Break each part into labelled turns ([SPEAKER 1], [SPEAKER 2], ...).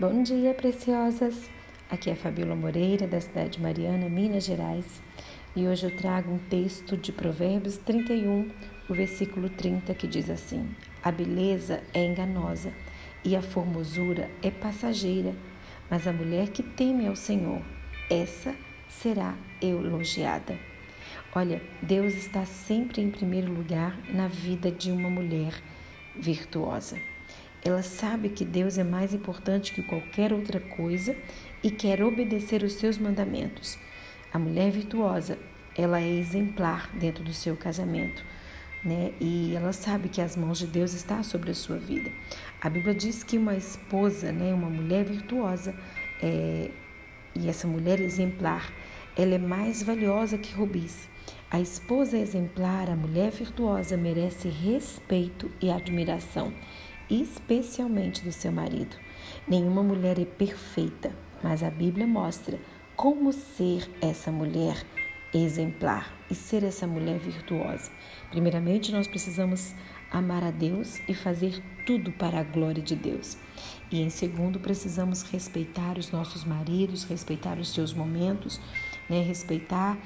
[SPEAKER 1] Bom dia, preciosas! Aqui é Fabíola Moreira, da cidade de Mariana, Minas Gerais, e hoje eu trago um texto de Provérbios 31, o versículo 30, que diz assim: A beleza é enganosa e a formosura é passageira, mas a mulher que teme ao Senhor, essa será elogiada. Olha, Deus está sempre em primeiro lugar na vida de uma mulher virtuosa. Ela sabe que Deus é mais importante que qualquer outra coisa e quer obedecer os seus mandamentos. A mulher virtuosa, ela é exemplar dentro do seu casamento, né? E ela sabe que as mãos de Deus estão sobre a sua vida. A Bíblia diz que uma esposa, né, uma mulher virtuosa, é, e essa mulher exemplar, ela é mais valiosa que rubis. A esposa exemplar, a mulher virtuosa, merece respeito e admiração especialmente do seu marido. Nenhuma mulher é perfeita, mas a Bíblia mostra como ser essa mulher exemplar e ser essa mulher virtuosa. Primeiramente, nós precisamos amar a Deus e fazer tudo para a glória de Deus. E em segundo, precisamos respeitar os nossos maridos, respeitar os seus momentos, né? respeitar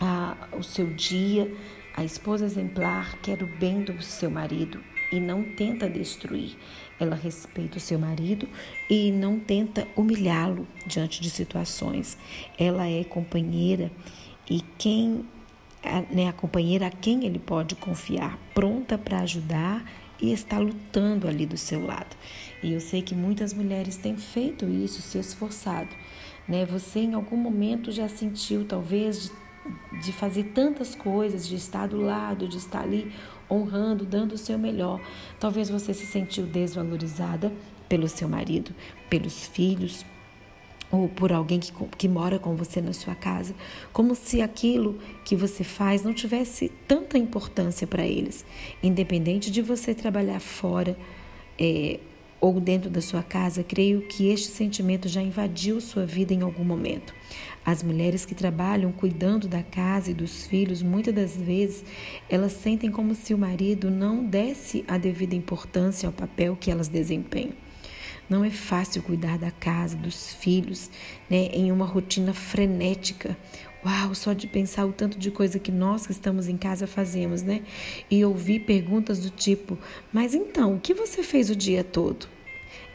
[SPEAKER 1] a, o seu dia. A esposa exemplar quer o bem do seu marido e não tenta destruir. Ela respeita o seu marido e não tenta humilhá-lo diante de situações. Ela é companheira e quem né, a companheira a quem ele pode confiar, pronta para ajudar e está lutando ali do seu lado. E eu sei que muitas mulheres têm feito isso, se esforçado. Né? Você em algum momento já sentiu talvez de de fazer tantas coisas, de estar do lado, de estar ali honrando, dando o seu melhor. Talvez você se sentiu desvalorizada pelo seu marido, pelos filhos, ou por alguém que, que mora com você na sua casa, como se aquilo que você faz não tivesse tanta importância para eles, independente de você trabalhar fora. É, ou dentro da sua casa, creio que este sentimento já invadiu sua vida em algum momento. As mulheres que trabalham cuidando da casa e dos filhos, muitas das vezes, elas sentem como se o marido não desse a devida importância ao papel que elas desempenham. Não é fácil cuidar da casa, dos filhos, né, em uma rotina frenética. Uau, só de pensar o tanto de coisa que nós que estamos em casa fazemos, né? E ouvir perguntas do tipo: Mas então, o que você fez o dia todo?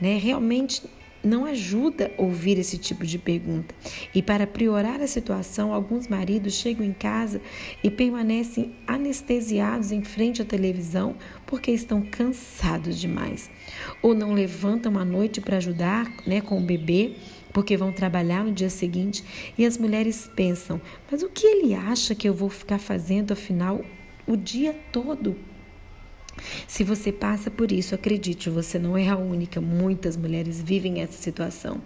[SPEAKER 1] Né? Realmente não ajuda ouvir esse tipo de pergunta. E para piorar a situação, alguns maridos chegam em casa e permanecem anestesiados em frente à televisão porque estão cansados demais. Ou não levantam à noite para ajudar né, com o bebê porque vão trabalhar no dia seguinte e as mulheres pensam: mas o que ele acha que eu vou ficar fazendo afinal o dia todo? Se você passa por isso, acredite, você não é a única. Muitas mulheres vivem essa situação.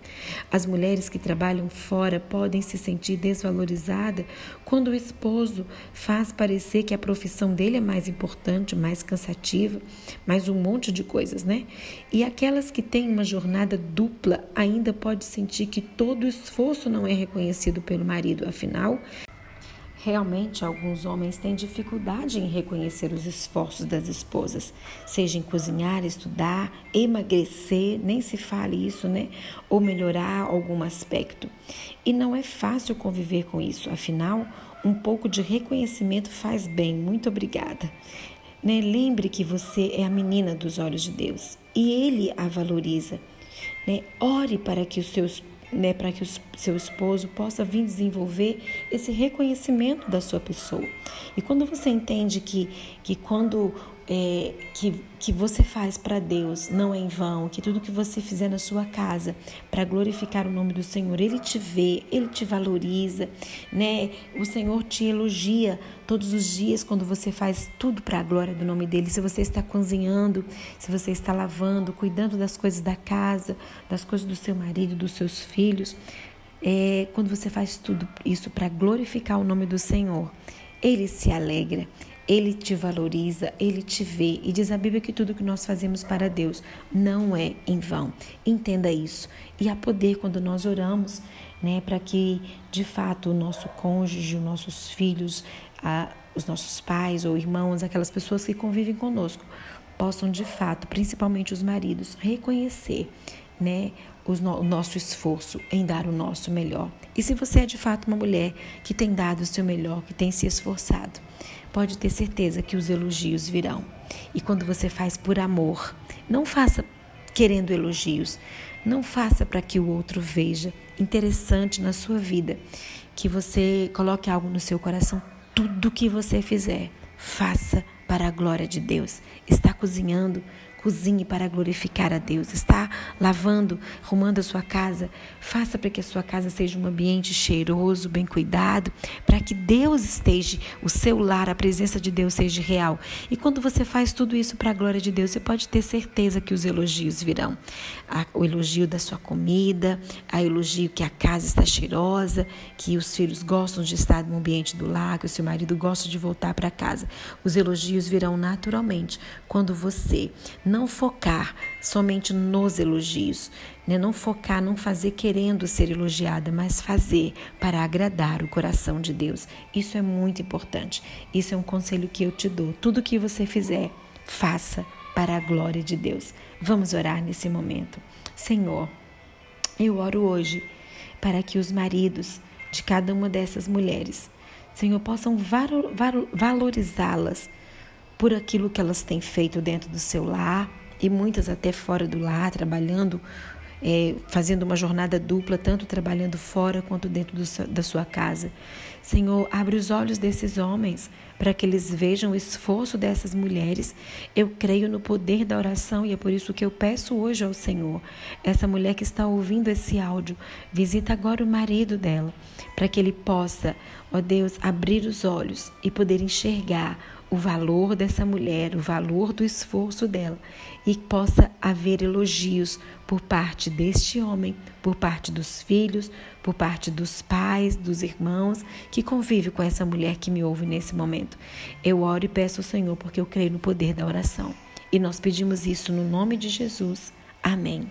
[SPEAKER 1] As mulheres que trabalham fora podem se sentir desvalorizadas quando o esposo faz parecer que a profissão dele é mais importante, mais cansativa, mais um monte de coisas, né? E aquelas que têm uma jornada dupla ainda pode sentir que todo o esforço não é reconhecido pelo marido, afinal, Realmente, alguns homens têm dificuldade em reconhecer os esforços das esposas, seja em cozinhar, estudar, emagrecer, nem se fale isso, né? Ou melhorar algum aspecto. E não é fácil conviver com isso, afinal, um pouco de reconhecimento faz bem. Muito obrigada. Né? Lembre que você é a menina dos olhos de Deus e Ele a valoriza. Né? Ore para que os seus né, para que o seu esposo possa vir desenvolver esse reconhecimento da sua pessoa. E quando você entende que, que quando é, que, que você faz para Deus não é em vão, que tudo que você fizer na sua casa para glorificar o nome do Senhor, Ele te vê, Ele te valoriza, né? O Senhor te elogia todos os dias quando você faz tudo para a glória do nome dEle. Se você está cozinhando, se você está lavando, cuidando das coisas da casa, das coisas do seu marido, dos seus filhos, é, quando você faz tudo isso para glorificar o nome do Senhor, Ele se alegra. Ele te valoriza, ele te vê e diz a Bíblia que tudo que nós fazemos para Deus não é em vão. Entenda isso. E há poder quando nós oramos, né, para que de fato o nosso cônjuge, os nossos filhos, a, os nossos pais ou irmãos, aquelas pessoas que convivem conosco, possam de fato, principalmente os maridos, reconhecer né, o nosso esforço em dar o nosso melhor. E se você é de fato uma mulher que tem dado o seu melhor, que tem se esforçado, pode ter certeza que os elogios virão. E quando você faz por amor, não faça querendo elogios, não faça para que o outro veja interessante na sua vida, que você coloque algo no seu coração, tudo que você fizer, faça para a glória de Deus. Está cozinhando, Cozinhe para glorificar a Deus. Está lavando, arrumando a sua casa. Faça para que a sua casa seja um ambiente cheiroso, bem cuidado, para que Deus esteja, o seu lar, a presença de Deus seja real. E quando você faz tudo isso para a glória de Deus, você pode ter certeza que os elogios virão. O elogio da sua comida, o elogio que a casa está cheirosa, que os filhos gostam de estar no ambiente do lar, que o seu marido gosta de voltar para casa. Os elogios virão naturalmente quando você não focar somente nos elogios, né? não focar, não fazer querendo ser elogiada, mas fazer para agradar o coração de Deus. Isso é muito importante. Isso é um conselho que eu te dou. Tudo que você fizer, faça para a glória de Deus. Vamos orar nesse momento. Senhor, eu oro hoje para que os maridos de cada uma dessas mulheres, Senhor, possam valorizá-las por aquilo que elas têm feito dentro do seu lar e muitas até fora do lar, trabalhando, é, fazendo uma jornada dupla, tanto trabalhando fora quanto dentro do, da sua casa. Senhor, abre os olhos desses homens para que eles vejam o esforço dessas mulheres. Eu creio no poder da oração e é por isso que eu peço hoje ao Senhor, essa mulher que está ouvindo esse áudio, visita agora o marido dela, para que ele possa, ó Deus, abrir os olhos e poder enxergar o valor dessa mulher, o valor do esforço dela e possa haver elogios por parte deste homem, por parte dos filhos, por parte dos pais, dos irmãos que convive com essa mulher que me ouve nesse momento. Eu oro e peço ao Senhor porque eu creio no poder da oração. E nós pedimos isso no nome de Jesus. Amém.